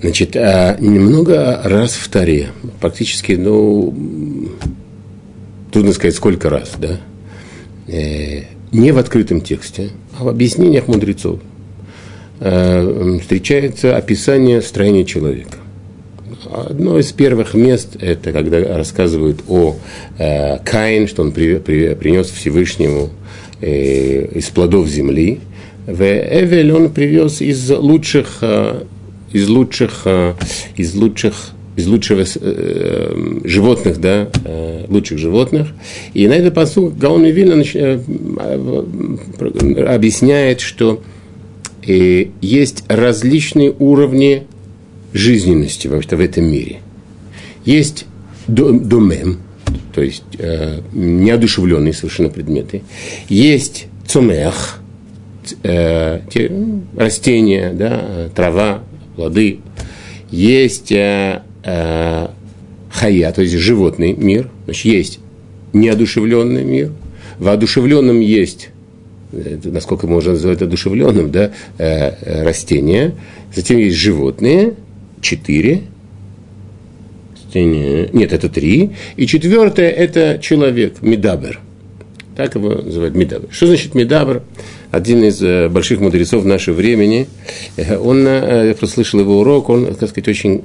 Значит, а немного раз в Таре, практически, ну, трудно сказать, сколько раз, да, э, не в открытом тексте, а в объяснениях мудрецов э, встречается описание строения человека. Одно из первых мест – это когда рассказывают о э, Каин, что он при, при, принес Всевышнему из плодов земли. В Эвель он привез из лучших, из лучших, э, из лучших из лучшего э, животных, да, э, лучших животных. И на этот посуд Гаон Вильна э, э, объясняет, что э, есть различные уровни жизненности вообще в этом мире. Есть домем, то есть э, неодушевленные совершенно предметы. Есть цумех, э, те, растения, да, трава, плоды. Есть э, э, хая, то есть животный мир. Значит, есть неодушевленный мир. В одушевленном есть насколько можно называть одушевленным, да, э, э, растения. Затем есть животные, четыре. Нет, это три. И четвертое – это человек, מדבר. Так его называют מדבר. Что значит מדבר? Один из э, больших мудрецов нашего времени, э, он, э, я просто слышал его урок, он, так сказать, очень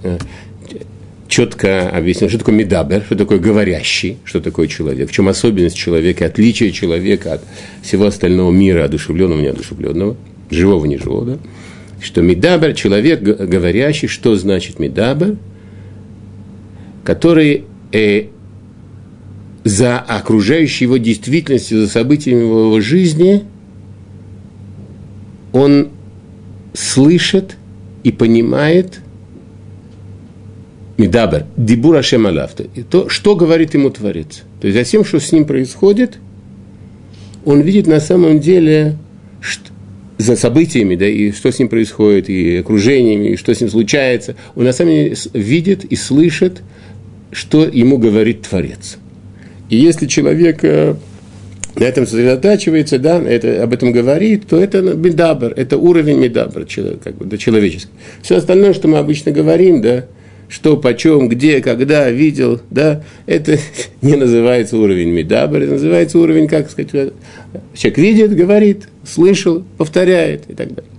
четко объяснил, что такое מדבר, что такое говорящий, что такое человек, в чем особенность человека, отличие человека от всего остального мира, одушевленного, неодушевленного, живого, неживого, да? что מדבר, человек говорящий, что значит מדבר, который э, за окружающей его действительностью, за событиями его жизни, он слышит и понимает Медабер, Дибура Шемалавта, и то, что говорит ему Творец. То есть за тем, что с ним происходит, он видит на самом деле, что, за событиями, да, и что с ним происходит, и окружениями, и что с ним случается, он на самом деле видит и слышит, что ему говорит Творец. И если человек э, на этом сосредотачивается, да, это, об этом говорит, то это медабр, это уровень медабр, как бы, да, человеческий. Все остальное, что мы обычно говорим, да, что, почем, где, когда, видел, да, это не называется уровень медабр, это называется уровень, как сказать, человек видит, говорит, слышал, повторяет и так далее.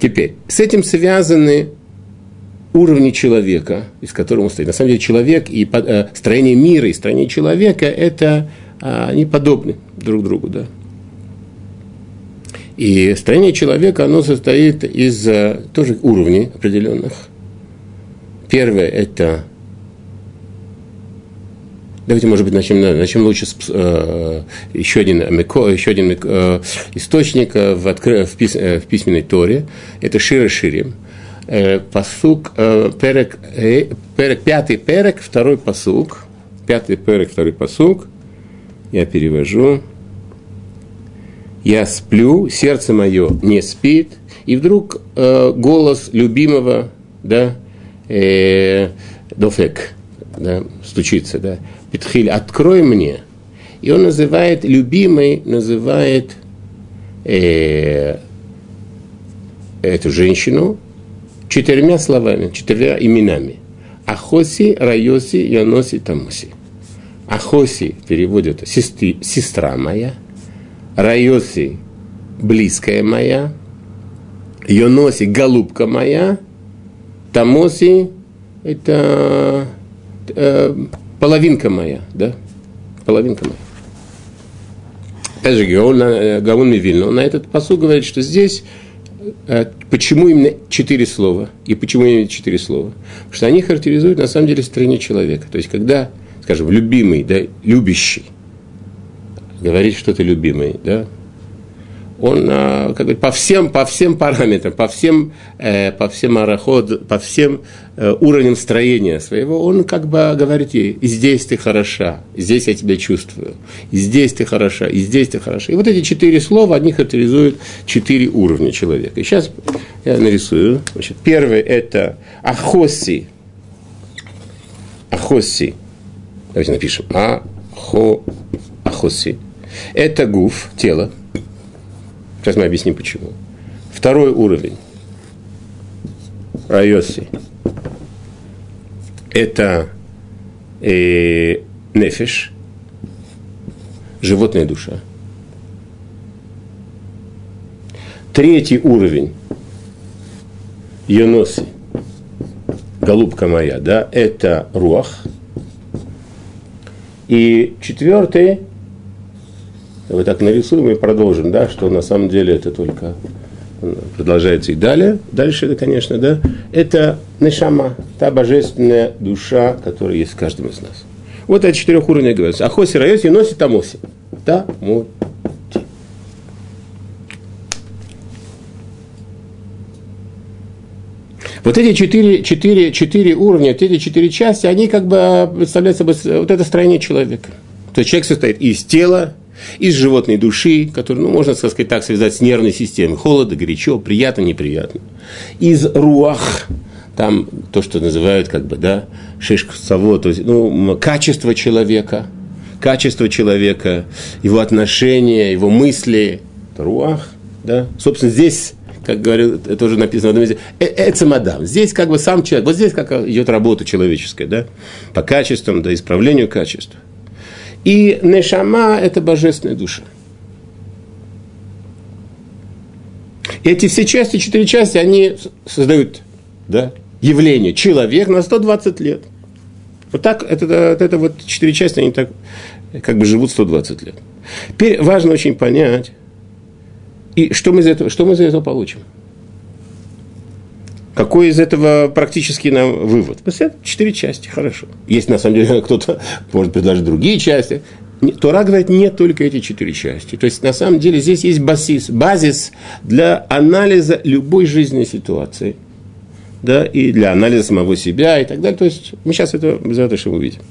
Теперь, с этим связаны уровни человека, из которого он стоит. На самом деле, человек и э, строение мира и строение человека – это они подобны друг другу, да. И строение человека, оно состоит из э, тоже уровней определенных – Первое – это Давайте, может быть, начнем, начнем лучше с э, еще один, еще один э, источник э, в, откры, в, пис, э, в письменной Торе. Это Шира Ширим. Э, посук, э, перек, э, перек, пятый перек, второй посук. Пятый перек, второй посук. Я перевожу. Я сплю, сердце мое не спит. И вдруг э, голос любимого, да, э, дофек, да, стучится, да, Петхиль, открой мне. И он называет, любимый называет э, эту женщину четырьмя словами, четырьмя именами. Ахоси, Райоси, Яноси, Тамоси. Ахоси переводит сестри, сестра моя, Райоси близкая моя, Йоноси голубка моя, Тамоси – это э, половинка моя, да? Половинка моя. Опять же, э, Гаон Мивильно, на этот посыл говорит, что здесь э, Почему именно четыре слова? И почему именно четыре слова? Потому что они характеризуют на самом деле строение человека. То есть, когда, скажем, любимый, да, любящий, говорит что-то любимый, да, он а, как бы, по, всем, по всем параметрам, по всем, э, по всем араход, по всем э, уровням строения своего, он как бы говорит ей, и здесь ты хороша, и здесь я тебя чувствую, и здесь ты хороша, и здесь ты хороша. И вот эти четыре слова, они характеризуют четыре уровня человека. И сейчас я нарисую. Значит, первый – это ахоси. Ахоси. Давайте напишем. Ахо, ахоси. Это гуф, тело. Сейчас мы объясним почему. Второй уровень. Райоси. Это э, нефиш, животная душа. Третий уровень Йоноси, голубка моя, да, это руах. И четвертый, вот так нарисуем и продолжим, да, что на самом деле это только продолжается и далее. Дальше, это, конечно, да, это нешама, та божественная душа, которая есть в каждом из нас. Вот о четырех уровнях говорится. Ахоси райоси носит тамоси. Тамо. Вот эти четыре, четыре, четыре уровня, вот эти четыре части, они как бы представляют собой вот это строение человека. То есть человек состоит из тела, из животной души, которую, ну, можно сказать так, связать с нервной системой. Холодно, горячо, приятно, неприятно. Из руах, там то, что называют, как бы, да, шишкцово, то есть, ну, качество человека, качество человека, его отношения, его мысли, руах, да. Собственно, здесь как говорил, это уже написано в одном месте, «Э, эцемадам. Здесь как бы сам человек, вот здесь как идет работа человеческая, да, по качествам, да, исправлению качеств. И Нешама – это божественная душа. Эти все части, четыре части, они создают да, явление. Человек на 120 лет. Вот так, это, это, это вот четыре части, они так как бы живут 120 лет. Теперь важно очень понять, и что мы из этого, что мы из этого получим. Какой из этого практически нам вывод? Четыре части, хорошо. Есть, на самом деле, кто-то может предложить другие части. Тора говорит, нет только эти четыре части. То есть, на самом деле, здесь есть базис, базис для анализа любой жизненной ситуации. Да, и для анализа самого себя и так далее. То есть, мы сейчас это, за это увидим.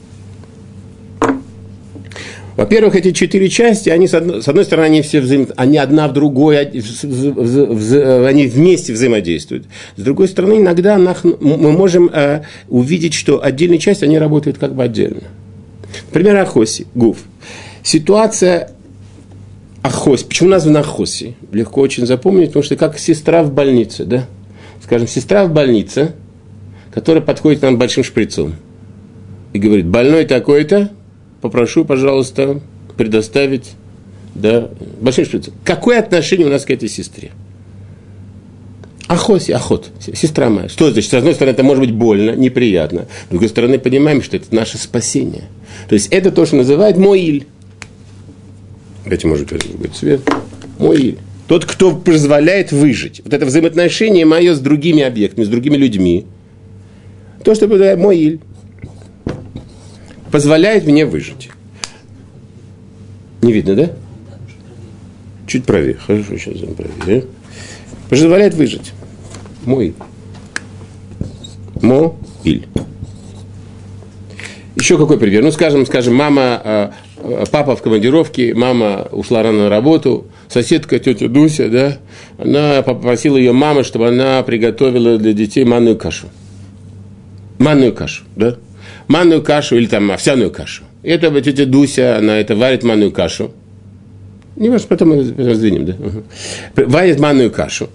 Во-первых, эти четыре части, они, с одной, с одной стороны, они все взаим... они одна в другой, они вместе взаимодействуют. С другой стороны, иногда мы можем э, увидеть, что отдельные части, они работают как бы отдельно. Например, Ахоси, Гуф. Ситуация Ахоси. Почему названа Ахоси? Легко очень запомнить, потому что как сестра в больнице, да? Скажем, сестра в больнице, которая подходит к нам большим шприцом и говорит, больной такой-то, попрошу, пожалуйста, предоставить да, большой шприц. Какое отношение у нас к этой сестре? Охоси, охот, сестра моя. Что значит? С одной стороны, это может быть больно, неприятно. С другой стороны, понимаем, что это наше спасение. То есть, это то, что называют моиль. Дайте, может быть, другой цвет. Моиль. Тот, кто позволяет выжить. Вот это взаимоотношение мое с другими объектами, с другими людьми. То, что позволяет моиль позволяет мне выжить. Не видно, да? Чуть правее. Хорошо, сейчас правее. Позволяет выжить. Мой. Мо-иль. Еще какой пример? Ну, скажем, скажем, мама, а, а, папа в командировке, мама ушла рано на работу, соседка, тетя Дуся, да, она попросила ее мамы, чтобы она приготовила для детей манную кашу. Манную кашу, да? Манную кашу или там овсяную кашу. И это тетя Дуся, она это варит манную кашу. Не важно, потом мы раздвинем, да? Угу. Варит манную кашу.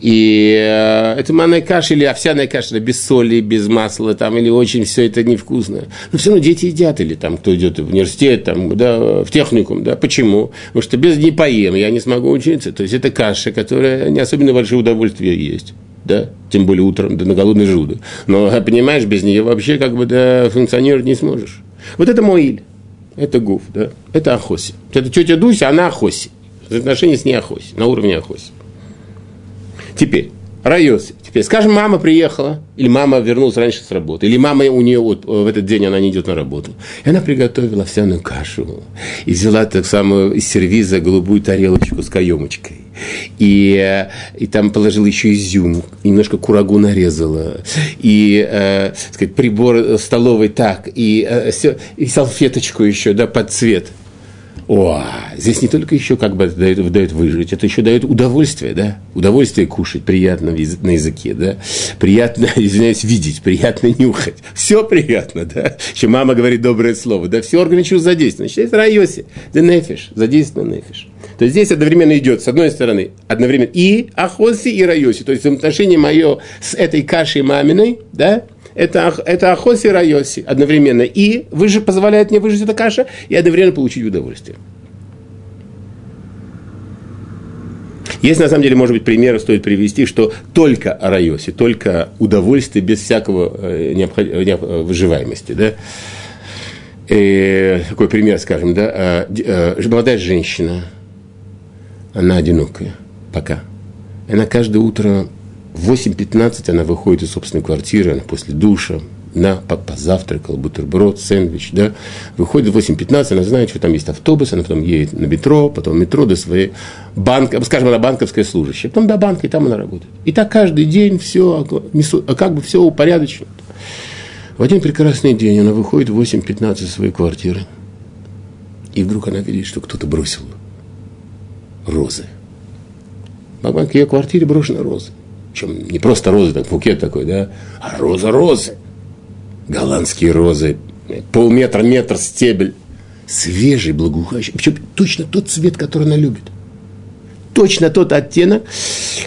И э, это манная каша или овсяная каша, без соли, без масла, там, или очень все это невкусно. Но все равно дети едят, или там, кто идет в университет, там, да, в техникум, да, почему? Потому что без не поем, я не смогу учиться. То есть это каша, которая не особенно большое удовольствие есть да, тем более утром, да, на голодный желудок. Но, понимаешь, без нее вообще как бы да, функционировать не сможешь. Вот это Моиль, это Гуф, да, это Ахоси. Это тетя Дуся, она Ахоси. Отношения с ней Ахоси, на уровне Ахоси. Теперь, Райоси. Теперь, скажем, мама приехала, или мама вернулась раньше с работы, или мама у нее вот в этот день она не идет на работу. И она приготовила овсяную кашу и взяла так самую из сервиза голубую тарелочку с каемочкой. И, и там положила еще изюм, немножко курагу нарезала, и, э, сказать, прибор столовый так, и, э, все, и салфеточку еще, да, под цвет – О, здесь не только еще как бы дает, дает выжить, это еще дает удовольствие, да? Удовольствие кушать, приятно на языке, да? Приятно, извиняюсь, видеть, приятно нюхать. Все приятно, да? Еще мама говорит доброе слово, да? Все органы чувств задействованы. Считается райоси, да нефиш, задействован нефиш. То есть здесь одновременно идет, с одной стороны, одновременно и ахоси, и райоси. То есть взаимоотношение мое с этой кашей маминой, да? Это, это Ахоси Райоси одновременно. И вы же позволяет мне выжить эта каша и одновременно получить удовольствие. Есть, на самом деле, может быть, примеры стоит привести, что только о райосе, только удовольствие без всякого э, необход... Э, выживаемости. Да? И такой пример, скажем, да, э, молодая женщина, она одинокая пока. Она каждое утро в 8.15 она выходит из собственной квартиры, она после душа, на, позавтракал, бутерброд, сэндвич, да, выходит в 8.15, она знает, что там есть автобус, она потом едет на метро, потом метро до своей банка, скажем, она банковская служащая, потом до банка, и там она работает. И так каждый день все, а как бы все упорядочено. В один прекрасный день она выходит в 8.15 из своей квартиры, и вдруг она видит, что кто-то бросил розы. В ее квартире брошены розы. Причем не просто розы, так букет такой, да, а роза-розы. Голландские розы, полметра, метр стебель. Свежий, благоухающий. Причем точно тот цвет, который она любит. Точно тот оттенок.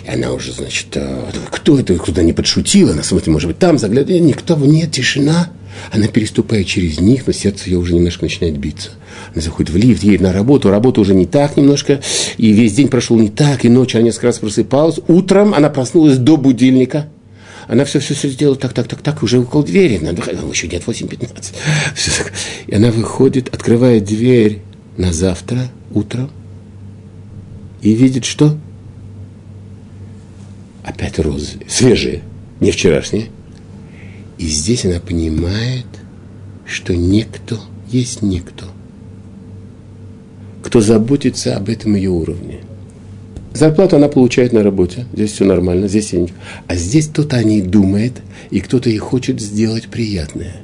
И она уже, значит, а, кто это, куда не подшутила, она смотрит, может быть, там заглядывает, никто, нет, тишина. Она переступает через них, но сердце ее уже немножко начинает биться. Она заходит в лифт, едет на работу, работа уже не так немножко, и весь день прошел не так, и ночью она несколько раз просыпалась. Утром она проснулась до будильника. Она все, все, все сделала так, так, так, так, уже около двери. Надо, еще нет 8.15. И она выходит, открывает дверь на завтра, утром, и видит, что? Опять розы, свежие, не вчерашние. И здесь она понимает, что некто есть некто, кто заботится об этом ее уровне. Зарплату она получает на работе, здесь все нормально, здесь я А здесь кто-то о ней думает, и кто-то ей хочет сделать приятное.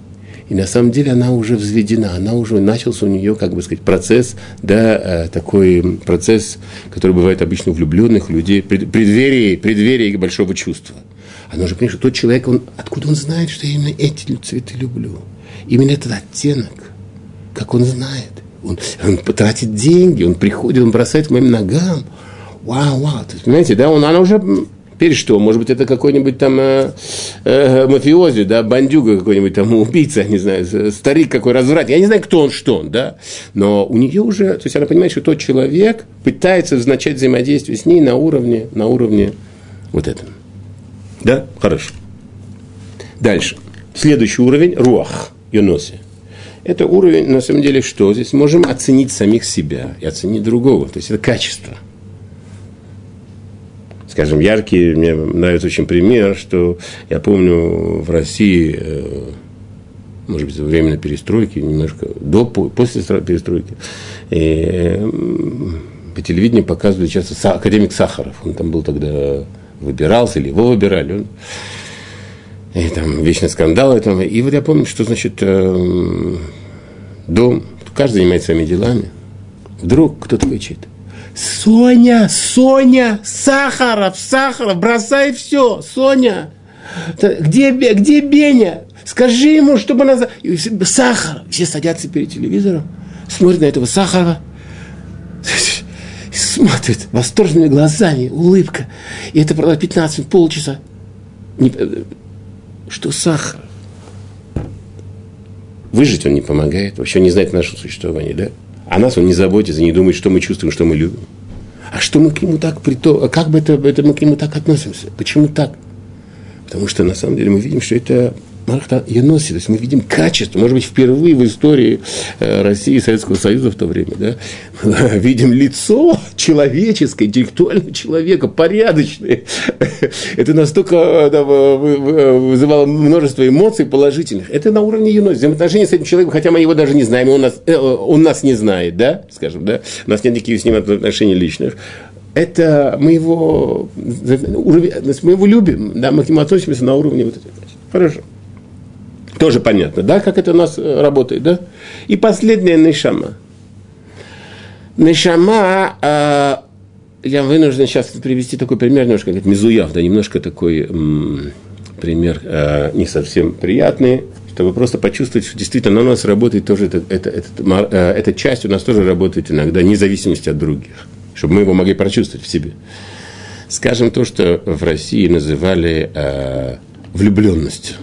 И на самом деле она уже взведена, она уже начался у нее, как бы сказать, процесс, да, э, такой процесс, который бывает обычно у влюбленных людей, преддверие, преддверие большого чувства. Она уже понимает, что тот человек, он, откуда он знает, что я именно эти цветы люблю. Именно этот оттенок, как он знает. Он, он потратит деньги, он приходит, он бросает к моим ногам. Вау, вау. То есть, понимаете, да, он, она уже Теперь что? Может быть, это какой-нибудь там э, э, мафиози, да, бандюга какой-нибудь там, убийца, не знаю, старик какой разврат. Я не знаю, кто он, что он, да. Но у нее уже, то есть она понимает, что тот человек пытается начать взаимодействие с ней на уровне, на уровне вот этом. Да? Хорошо. Дальше. Следующий уровень – руах, юноси. Это уровень, на самом деле, что? Здесь можем оценить самих себя и оценить другого. То есть это качество. Скажем, яркий, мне нравится очень пример, что я помню в России, э, может быть, во время перестройки, немножко до, после перестройки, и по телевидению показывали часто академик Сахаров. Он там был тогда, выбирался или его выбирали. Он, и там вечные скандалы. Там. И вот я помню, что, значит, э, дом, каждый занимается своими делами. Вдруг кто-то кричит. Соня, Соня, Сахаров, Сахаров, бросай все, Соня. Где, где Беня? Скажи ему, чтобы она... Сахар. Все садятся перед телевизором, смотрят на этого Сахарова, смотрят восторженными глазами, улыбка. И это прошло 15 полчаса. Э, что сахар? Выжить он не помогает, вообще не знает нашего существования, да? А нас он не заботится, не думает, что мы чувствуем, что мы любим. А что мы к нему так прито... Как бы это, это мы к нему так относимся? Почему так? Потому что на самом деле мы видим, что это Марахта Яноси, то есть мы видим качество, может быть, впервые в истории э, России и Советского Союза в то время, да, видим лицо человеческое, интеллектуального человека, порядочное. Это настолько да, вызывало множество эмоций положительных. Это на уровне Яноси. Взаимоотношения с этим человеком, хотя мы его даже не знаем, он нас, э, он нас не знает, да, скажем, да, у нас нет никаких с ним отношений личных это мы его, мы его любим, да, мы к нему относимся на уровне вот этого. Хорошо. Тоже понятно, да, как это у нас э, работает, да? И последняя нишама. Нешама, а, я вынужден сейчас привести такой пример, немножко как мизуяв, да, немножко такой м, пример а, не совсем приятный, чтобы просто почувствовать, что действительно на нас работает тоже это, это, это, а, эта часть у нас тоже работает иногда, вне зависимости от других, чтобы мы его могли прочувствовать в себе. Скажем то, что в России называли э, влюбленностью.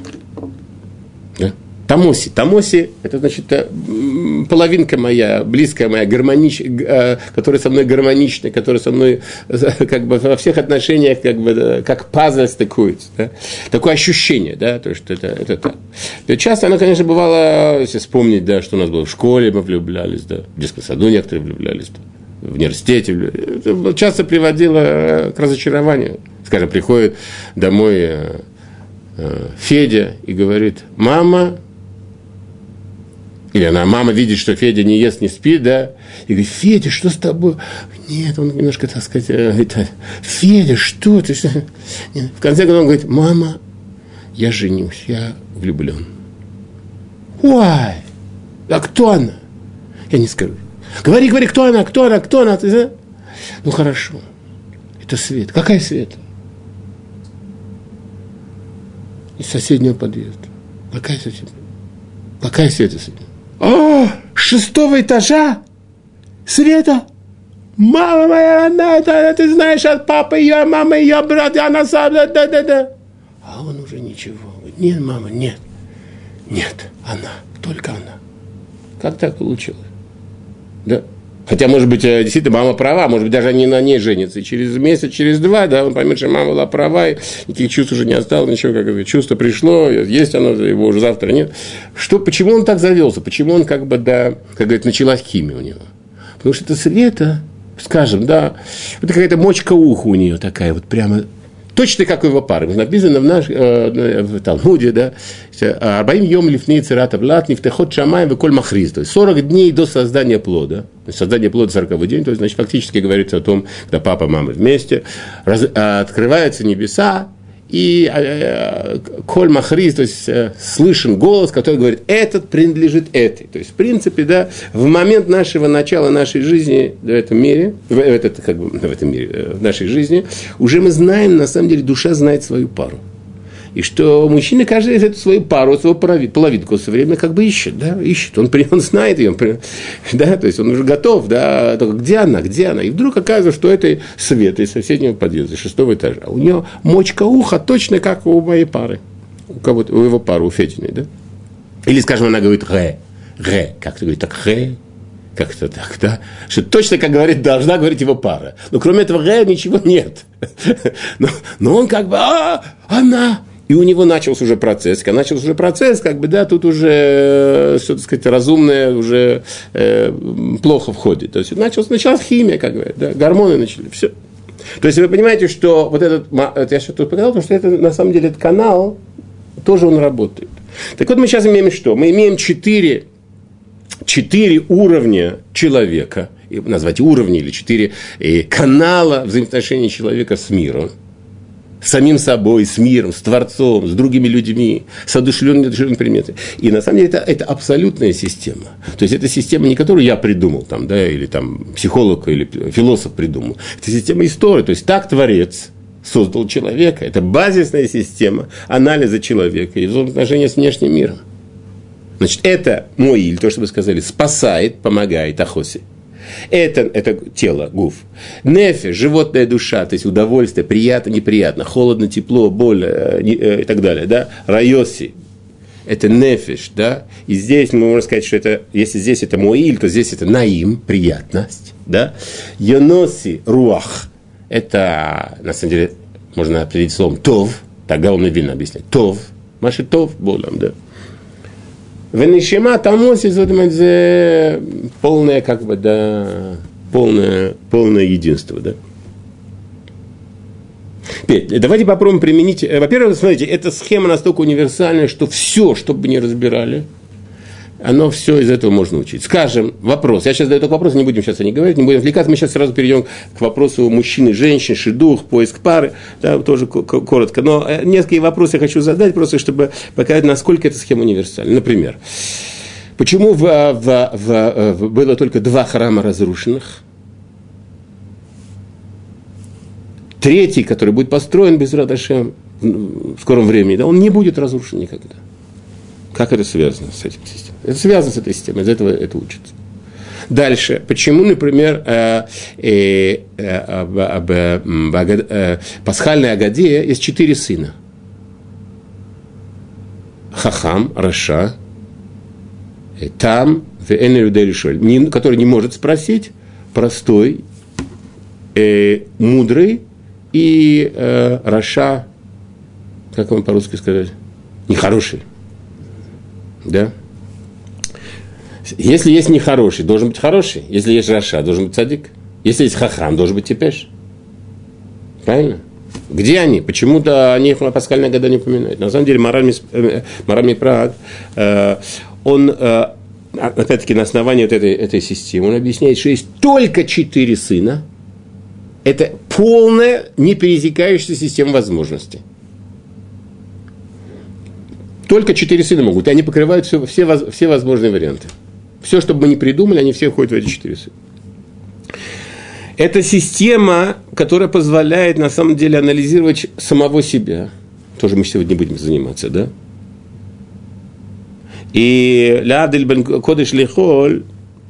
Тамоси. Тамоси – это, значит, э, половинка моя, близкая моя, гармонич, э, которая со мной гармоничная, которая со мной э, как бы во всех отношениях как бы как пазл стыкуется. Да? Такое ощущение, да, то, что это, это так. И часто она, конечно, бывала, если вспомнить, да, что у нас было в школе, мы влюблялись, да, в детском саду некоторые влюблялись, да в университете, это часто приводило к разочарованию. Скажем, приходит домой Федя и говорит, мама, или она, мама видит, что Федя не ест, не спит, да, и говорит, Федя, что с тобой? Нет, он немножко, так сказать, это, Федя, что ты? Что? В конце концов он говорит, мама, я женюсь, я влюблен. Why? А кто она? Я не скажу. Говори, говори, кто она, кто она, кто она. Ты знаешь? Ну хорошо. Это свет. Какая свет? Из соседнего подъезда. Какая соседняя? Какая света свет? О, шестого этажа? Света? Мама моя, она, это, ты знаешь, от папы ее, мама ее, брат, она сам, да, да, да, да. А он уже ничего. Нет, мама, нет. Нет, она, только она. Как так получилось? Да. Хотя, может быть, э, действительно, мама права, может быть, даже они на ней женятся. И через месяц, через два, да, он поймет, что мама была права, и никаких чувств уже не осталось, ничего, как это, чувство пришло, есть оно, его уже завтра нет. Что, почему он так завелся? Почему он, как бы, да, как говорит, началась химия у него? Потому что это Света, скажем, да, вот какая-то мочка уха у нее такая, вот прямо точно как его пары. Написано в, наш, э, в Талмуде, да, Арбаим йом лифней цирата влад, нефтехот шамаем коль махриз. То есть 40 дней до создания плода. Создание плода 40 день, то есть, значит, фактически говорится о том, когда папа мама вместе, раз, открываются небеса, и э, коль махриз, то есть э, слышен голос, который говорит, этот принадлежит этой. То есть, в принципе, да, в момент нашего начала нашей жизни в этом мире, в, этот, как бы, в этом мире, э, в нашей жизни, уже мы знаем, на самом деле, душа знает свою пару и что мужчина каждый эту свою пару, свою половинку все время как бы ищет, да, ищет, он, он знает ее, он, да, то есть он уже готов, да, только где она, где она, и вдруг оказывается, что это Света из соседнего подъезда, шестого этажа, у нее мочка уха точно как у моей пары, у кого-то, у его пары, у Фединой, да, или, скажем, она говорит «ре», «ре», как-то говорит так «ре», как-то так, да, что точно, как говорит, должна говорить его пара. Но кроме этого «ре» ничего нет. Но, но он как бы, а, она, и у него начался уже процесс. Когда начался уже процесс, как бы, да, тут уже, э, все, так сказать, разумное уже э, плохо входит. То есть началась, началась химия, как говорят, да, гормоны начали, все. То есть вы понимаете, что вот этот, это я сейчас тут показал, потому что это на самом деле этот канал, тоже он работает. Так вот мы сейчас имеем что? Мы имеем четыре, четыре уровня человека, назвать уровни или четыре э, канала взаимоотношений человека с миром – с самим собой, с миром, с Творцом, с другими людьми, с одушевленными предметами. И на самом деле это, это абсолютная система. То есть это система не которую я придумал, там, да, или там психолог или философ придумал. Это система истории. То есть так Творец создал человека. Это базисная система анализа человека и взаимоотношения с внешним миром. Значит, это мой, или то, что вы сказали, спасает, помогает Ахосе. Это, это тело, гуф. Нефе, животная душа, то есть удовольствие, приятно, неприятно, холодно, тепло, боль э, э, и так далее. Да? Райоси, это нефиш, да, и здесь мы можем сказать, что это, если здесь это моиль, то здесь это наим, приятность, да, йоноси, руах, это, на самом деле, можно определить словом тов, так Гаон Вильна объясняет, тов, маши тов, болом, да, Венишима тамоси, это полное, как бы, да, полное, полное единство, да. Теперь, давайте попробуем применить. Э, во-первых, смотрите, эта схема настолько универсальная, что все, что бы ни разбирали, оно все из этого можно учить. Скажем, вопрос. Я сейчас даю только вопрос, не будем сейчас о ней говорить, не будем отвлекаться. Мы сейчас сразу перейдем к вопросу мужчины, женщин, шедух, поиск пары. Да, тоже коротко. Но э, несколько вопросов я хочу задать, просто чтобы показать, насколько эта схема универсальна. Например, Почему в, в, в, в, было только два храма разрушенных? Третий, который будет построен без Радашем в скором времени, да, он не будет разрушен никогда. Как это связано с этим системой? Это связано с этой системой, из этого это учится. Дальше, почему, например, э, э, э, об, об, э, пасхальной Агаде есть четыре сына? חכם, רשע, э, תם, который не может спросить, простой, э, мудрый и э, רשע, как вам по-русски сказать, нехороший. Да? Если есть нехороший, должен быть хороший. Если есть Раша, должен быть садик. Если есть хахам, должен быть типеш. Правильно? Где они? Почему-то они их на пасхальные года не упоминают. На самом деле, моральный, э, моральный Праг, э, он, э, опять-таки, на основании вот этой, этой системы, он объясняет, что есть только четыре сына. Это полная, не пересекающаяся система возможностей. Только четыре сына могут, и они покрывают все, все, все возможные варианты. Все, что бы мы ни придумали, они все входят в эти четыре сына. Это система, которая позволяет на самом деле анализировать самого себя. Тоже мы сегодня будем заниматься, да? И Лядель бен Кодыш Лехоль,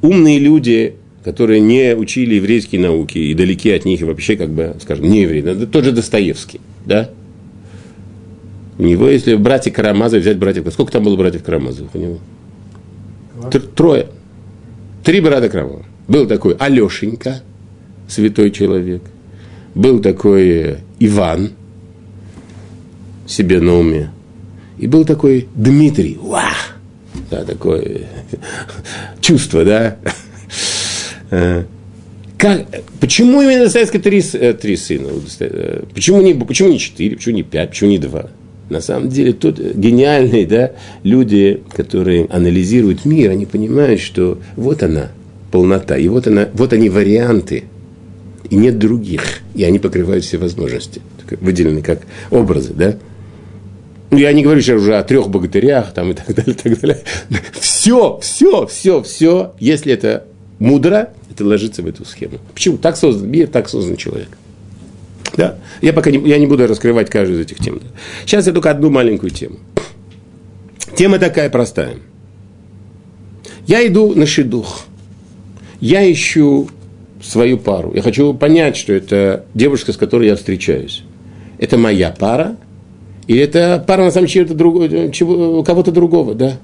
умные люди, которые не учили еврейские науки и далеки от них, и вообще, как бы, скажем, не евреи, это тот же Достоевский, да? У него, если братья Карамазов взять братьев, сколько там было братьев Карамазовых у него? Трое. Три брата Карамазова. Был такой Алешенька, святой человек. Был такой Иван, себе на уме. И был такой Дмитрий. Ва! Да, такое чувство, да? Э, как, почему именно Достоевский три, э, три сына? Э, почему не, почему не четыре, почему не пять, почему не два? На самом деле, тут гениальные да, люди, которые анализируют мир, они понимают, что вот она, полнота, и вот, она, вот они варианты, и нет других, и они покрывают все возможности, выделены как образы, да? Ну, я не говорю сейчас уже о трех богатырях там, и так далее, и так далее. Все, все, все, все, если это мудро, это ложится в эту схему. Почему? Так создан мир, так создан человек. Да? Я пока не, я не буду раскрывать каждую из этих тем. Сейчас я только одну маленькую тему. Тема такая простая. Я иду на шедух. Я ищу свою пару. Я хочу понять, что это девушка, с которой я встречаюсь. Это моя пара, или это пара на самом деле чего, кого-то другого, да?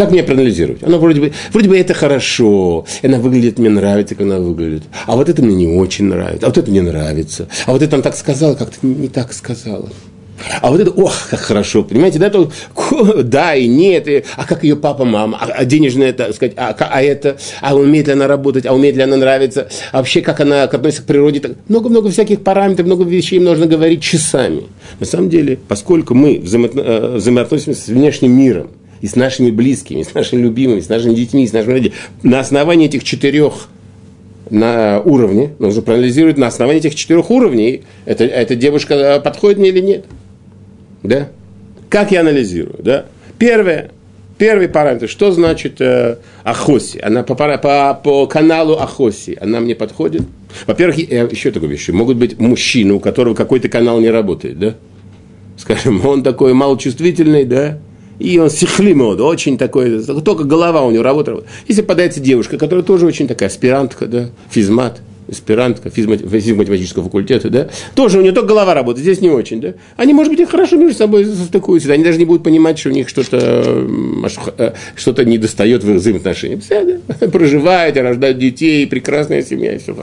Как мне проанализировать? Она вроде бы, вроде бы это хорошо, она выглядит, мне нравится, как она выглядит. А вот это мне не очень нравится, а вот это мне нравится. А вот это он так сказал, как-то не так сказала. А вот это, ох, как хорошо, понимаете, да, то, да и нет, и, а как ее папа, мама, а, а денежная, так сказать, а, а это, а умеет ли она работать, а умеет ли она нравиться, а вообще как она относится к природе, много-много всяких параметров, много вещей можно говорить часами. На самом деле, поскольку мы э, взаимоотносимся с внешним миром, и с нашими близкими, и с нашими любимыми, с нашими детьми, с нашими родителями. На основании этих четырех на уровне, нужно проанализировать на основании этих четырех уровней, это, эта девушка э, подходит мне или нет. Да? Как я анализирую? Да? Первое, первый параметр, что значит э, Ахоси? Она по, по, по каналу Ахоси, она мне подходит? Во-первых, еще такой вещь, могут быть мужчины, у которого какой-то канал не работает, да? Скажем, он такой малочувствительный, да? И он сихлимод, очень такой, только голова у него работает. Если подается девушка, которая тоже очень такая аспирантка, да, физмат, аспирантка физико-математического факультета, да, тоже у нее только голова работает, здесь не очень, да. Они, может быть, и хорошо между собой стыкуются, они даже не будут понимать, что у них что-то э, что не достает в их взаимоотношениях. Все, да? Проживают, рождают детей, прекрасная семья и все.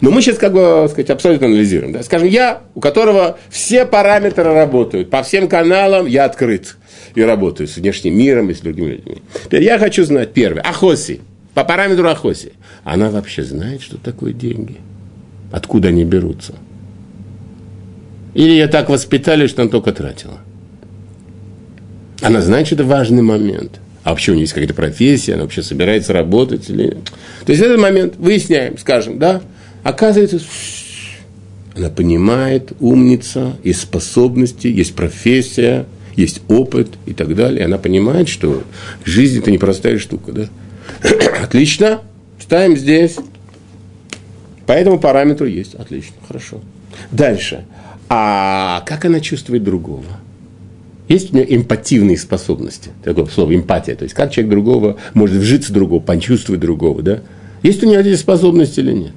Но мы сейчас, как бы, сказать, абсолютно анализируем. Да? Скажем, я, у которого все параметры работают, по всем каналам я открыт и работаю с внешним миром и с другими людьми. Теперь я хочу знать, первое, Ахоси, по параметру Ахоси. Она вообще знает, что такое деньги? Откуда они берутся? Или я так воспитали, что она только тратила? Она знает, что это важный момент. А вообще у нее есть какая-то профессия, она вообще собирается работать или. То есть этот момент выясняем, скажем, да, оказывается, она понимает, умница, есть способности, есть профессия – есть опыт и так далее. Она понимает, что жизнь – это непростая штука, да? Отлично, ставим здесь. По этому параметру есть. Отлично, хорошо. Дальше. А как она чувствует другого? Есть у нее эмпативные способности. Такое слово эмпатия. То есть, как человек другого может вжиться другого, почувствовать другого, да? Есть у нее эти способности или нет?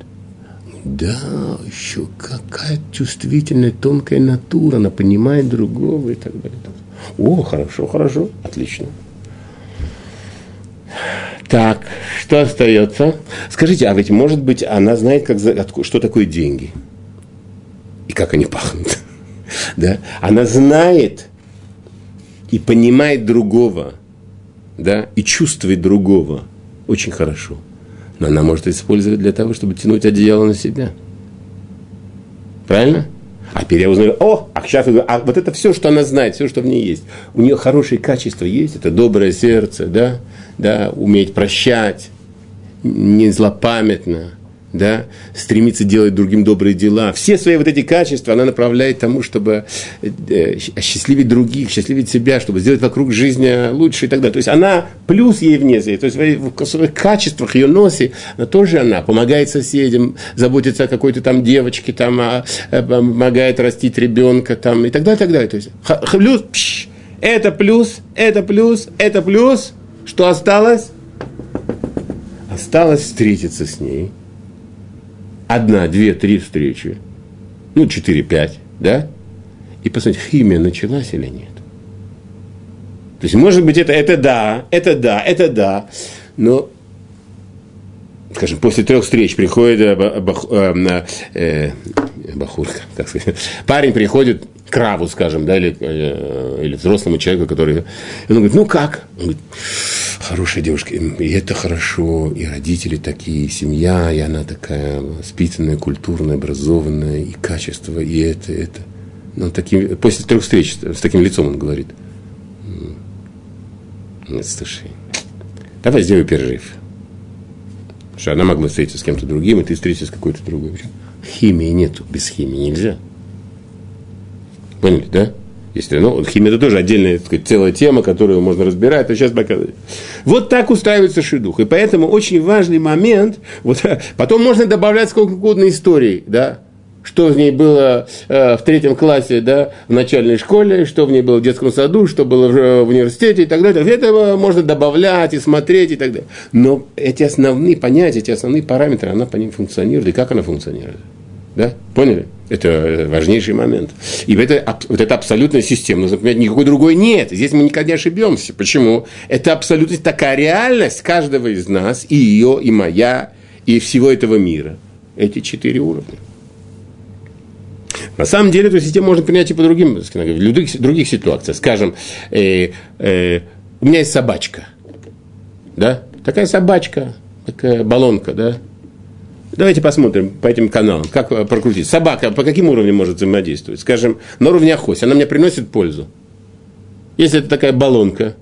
Да, еще какая чувствительная, тонкая натура, она понимает другого и так далее. О, хорошо, хорошо, отлично. Так, что остается? Скажите, а ведь, может быть, она знает, как, что такое деньги? И как они пахнут? да? Она знает и понимает другого, да, и чувствует другого очень хорошо – но она может использовать для того, чтобы тянуть одеяло на себя. Правильно? А теперь я узнаю, о, а сейчас я а вот это все, что она знает, все, что в ней есть. У нее хорошие качества есть, это доброе сердце, да, да, уметь прощать, не злопамятно, да, стремится делать другим добрые дела. Все свои вот эти качества она направляет тому, чтобы э, осчастливить других, счастливить себя, чтобы сделать вокруг жизни лучше и так далее. То есть она плюс ей вне, то есть в своих качествах, ее носе, она тоже она помогает соседям, заботится о какой-то там девочке, там, а, а, помогает растить ребенка там, и так далее, и так далее. То есть плюс, пш, это плюс, это плюс, это плюс, что осталось? Осталось встретиться с ней – одна, две, три встречи, ну, четыре, пять, да, и посмотреть, химия началась или нет. То есть, может быть, это, это да, это да, это да, но, скажем, после трех встреч приходит э, бах, э, э, бахурка, как сказать, парень приходит к раву, скажем, да, или, э, или взрослому человеку, который, и он говорит, ну как? Он говорит, хорошая девушка, и это хорошо, и родители такие, и семья, и она такая воспитанная, культурная, образованная, и качество, и это, и это. Но ну, таким, после трех встреч с таким лицом он говорит, нет, слушай, давай сделай перерыв. Что она могла встретиться с кем-то другим, и ты встретишься с какой-то другой. Химии нету, без химии нельзя. Поняли, да? Если, ну, химия это тоже отдельная сказать, целая тема, которую можно разбирать, а сейчас пока... Вот так устраивается шедух. И поэтому очень важный момент, вот, потом можно добавлять сколько угодно историй, да, что в ней было э, в третьем классе, да, в начальной школе, что в ней было в детском саду, что было в, в университете и так далее. Это можно добавлять и смотреть и так далее. Но эти основные понятия, эти основные параметры, она по ним функционирует. И как она функционирует? Да? Поняли? Это важнейший момент. И это, вот это абсолютная система. Нужно понимать, никакой другой нет. Здесь мы никогда не ошибемся. Почему? Это абсолютно такая реальность каждого из нас, и ее, и моя, и всего этого мира. Эти четыре уровня. На самом деле эту систему можно принять и по другим, в других, других ситуациях. Скажем, э, э, у меня есть собачка. Да? Такая собачка, такая баллонка, да? Давайте посмотрим по этим каналам, как прокрутить. Собака по каким уровням может взаимодействовать? Скажем, на уровне охоси. Она мне приносит пользу. Если это такая баллонка,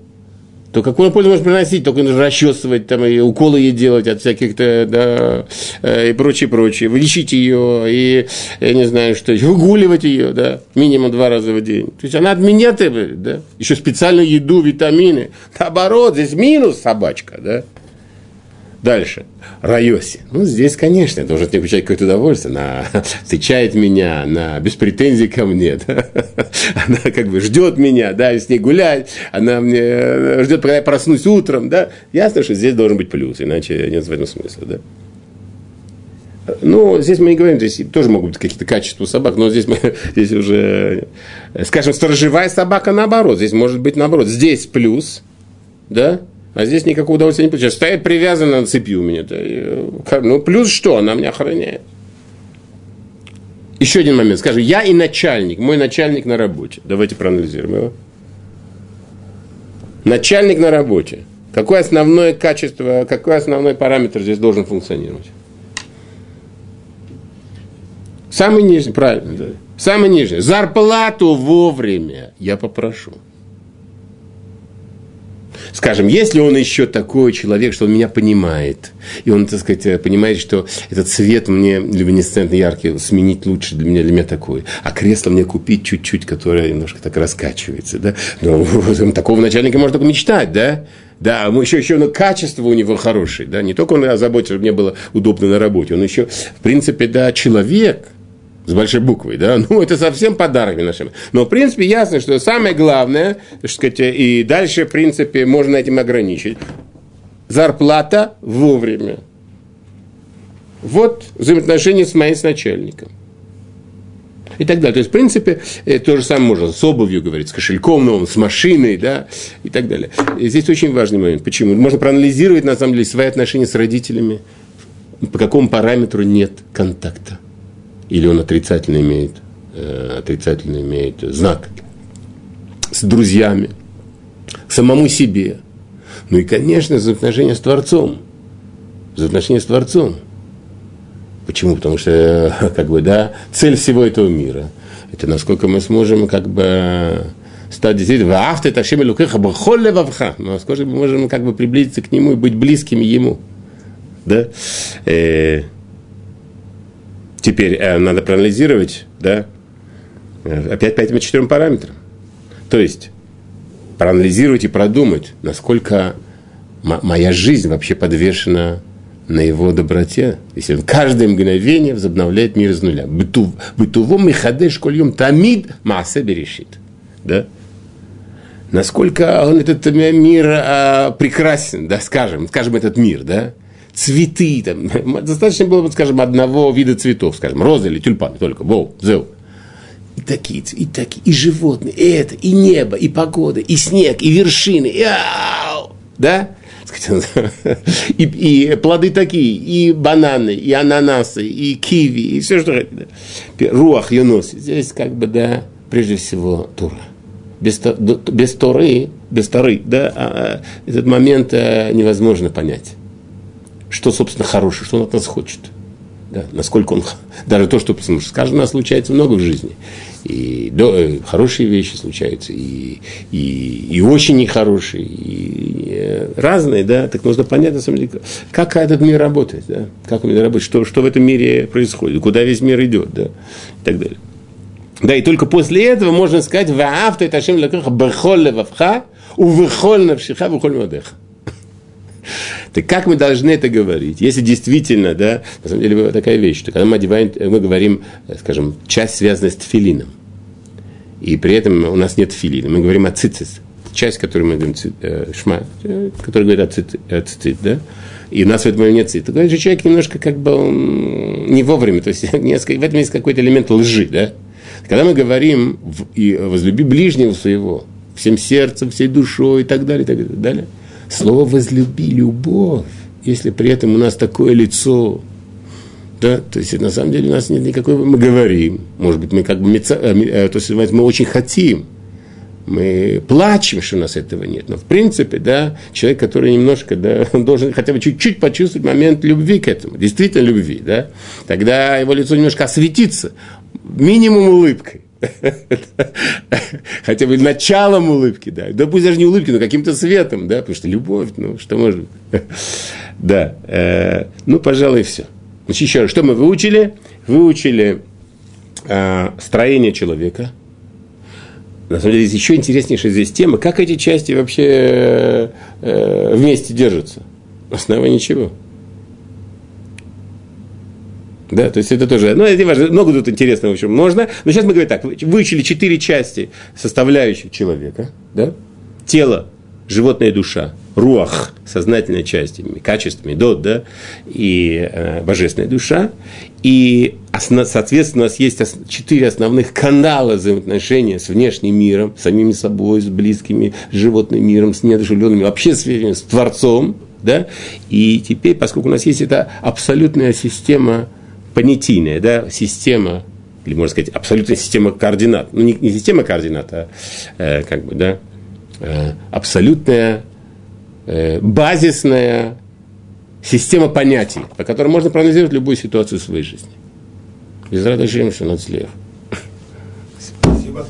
то какую пользу может приносить? Только нужно расчесывать, там, и уколы ей делать от всяких-то, да, э, и прочее, прочее. Вылечить ее, и, я не знаю, что, выгуливать ее, да, минимум два раза в день. То есть она от меня требует, да, еще специальную еду, витамины. Наоборот, здесь минус собачка, да. Дальше. Райоси. Ну, здесь, конечно, должен от получать какое-то удовольствие. Она встречает меня, она без претензий ко мне. Да? Она как бы ждет меня, да, с ней гулять. Она мне э, ждет, пока я проснусь утром. Да? Ясно, что здесь должен быть плюс, иначе нет в этом смысла. Да? Ну, здесь мы не говорим, здесь тоже могут быть какие-то качества собак, но здесь мы, здесь уже, скажем, сторожевая собака наоборот, здесь может быть наоборот. Здесь плюс, да, а здесь никакого удовольствия не получаешь. Стоит привязана на цепи у меня. Ну, плюс что? Она меня охраняет. Еще один момент. Скажи, я и начальник, мой начальник на работе. Давайте проанализируем его. Начальник на работе. Какое основное качество, какой основной параметр здесь должен функционировать? Самый нижний, правильно, да. Самый нижний. Зарплату вовремя я попрошу. Скажем, если он еще такой человек, что он меня понимает, и он, так сказать, понимает, что этот цвет мне люминесцентно яркий сменить лучше для меня, для меня такой, а кресло мне купить чуть-чуть, которое немножко так раскачивается, да, ну, такого начальника можно только мечтать, да, да, еще, еще ну, качество у него хорошее, да, не только он озаботился, чтобы мне было удобно на работе, он еще, в принципе, да, человек – с большой буквой, да, ну, это совсем подарок нашим. Но, в принципе, ясно, что самое главное, так сказать, и дальше, в принципе, можно этим ограничить. Зарплата вовремя. Вот взаимоотношения с моим с начальником. И так далее. То есть, в принципе, э, то же самое можно с обувью говорить, с кошельком новым, с машиной, да, и так далее. И здесь очень важный момент. Почему? Можно проанализировать, на самом деле, свои отношения с родителями, по какому параметру нет контакта или он отрицательно имеет, э, отрицательно имеет знак с друзьями, самому себе. Ну и, конечно, взаимоотношения с Творцом. Взаимоотношения с Творцом. Почему? Потому что, как бы, да, цель всего этого мира – это насколько мы сможем, как бы, стать действительно «Ваахта это Ашем Элукеха бахоль левавха». Насколько мы можем, как бы, приблизиться к Нему и быть близкими Ему. Да? Теперь э, надо проанализировать, да, э, опять по этим параметрам. То есть проанализировать и продумать, насколько моя жизнь вообще подвешена на его доброте, если он каждое мгновение возобновляет мир из нуля. Бытувом михадеш кольем тамид маасе берешит. Да? Насколько он этот мир а, прекрасен, да, скажем, скажем, этот мир, да, цветы, там, достаточно было бы, скажем, одного вида цветов, скажем, розы или тюльпаны, только, воу, зел. И такие, и такие, и животные, и это, и небо, и погода, и снег, и вершины, и ау, да? И, и плоды такие, и бананы, и ананасы, и киви, и все, что хотите. Руах, юнос. Здесь как бы, да, прежде всего, Тура. Без, без Торы, без Торы, да, а, а, этот момент а, невозможно понять что, собственно, хорошее, что он от нас хочет. Да, насколько он, даже то, что потому что, нас случается много в жизни. И да, э, хорошие вещи случаются, и, и, и очень нехорошие, и, и э, разные, да, так нужно понять, на самом деле, как этот мир работает, да, как он работает, что, что в этом мире происходит, куда весь мир идет, да, и так далее. Да, и только после этого можно сказать, «Ваавта это Ашем лакаха бехоль левавха, увехоль навшиха, вехоль модеха». Так как мы должны это говорить? Если действительно, да, на самом деле такая вещь, что когда мы одеваем, мы говорим, э, скажем, часть связанная с тфилином, и при этом у нас нет филина, мы говорим о цицис, часть, которую мы говорим, э, шма, э, который говорит о цицит, о цицит, да, и у нас в этом нет цит. Такой же человек немножко как бы не вовремя, то есть в этом есть какой-то элемент лжи, да. Когда мы говорим и возлюби ближнего своего, всем сердцем, всей душой и так далее, и так далее, Слово «возлюби», «любовь», если при этом у нас такое лицо, да, то есть на самом деле у нас нет никакой, мы говорим, может быть, мы как бы, э, э, то есть мы очень хотим, мы плачем, что у нас этого нет. Но в принципе, да, человек, который немножко, да, он должен хотя бы чуть-чуть почувствовать момент любви к этому, действительно любви, да, тогда его лицо немножко осветится, минимум улыбкой. Хотя бы началом улыбки, да. Да пусть даже не улыбки, но каким-то светом, да, потому что любовь, ну, что может. да. Э, ну, пожалуй, все. Значит, еще раз, что мы выучили? Выучили э, строение человека. На самом деле, еще интереснейшая здесь тема, как эти части вообще э, вместе держатся. Основа ничего. Да, то есть это тоже, ну, это важно, много тут интересного, в общем, можно. Но сейчас мы говорим так, выучили четыре части составляющих человека, да, тело, животная душа, руах, сознательная часть, качествами, дот, да, и э, божественная душа. И, соответственно, у нас есть четыре основных канала взаимоотношения с внешним миром, с самими собой, с близкими, с животным миром, с неодушевленными, вообще с, с Творцом, да. И теперь, поскольку у нас есть эта абсолютная система понятийная да, система, или можно сказать, абсолютная система координат. Ну, не, не система координат, а э, как бы, да, э, абсолютная, э, базисная система понятий, по которой можно проанализировать любую ситуацию в своей жизни. Без радости, что надо Спасибо.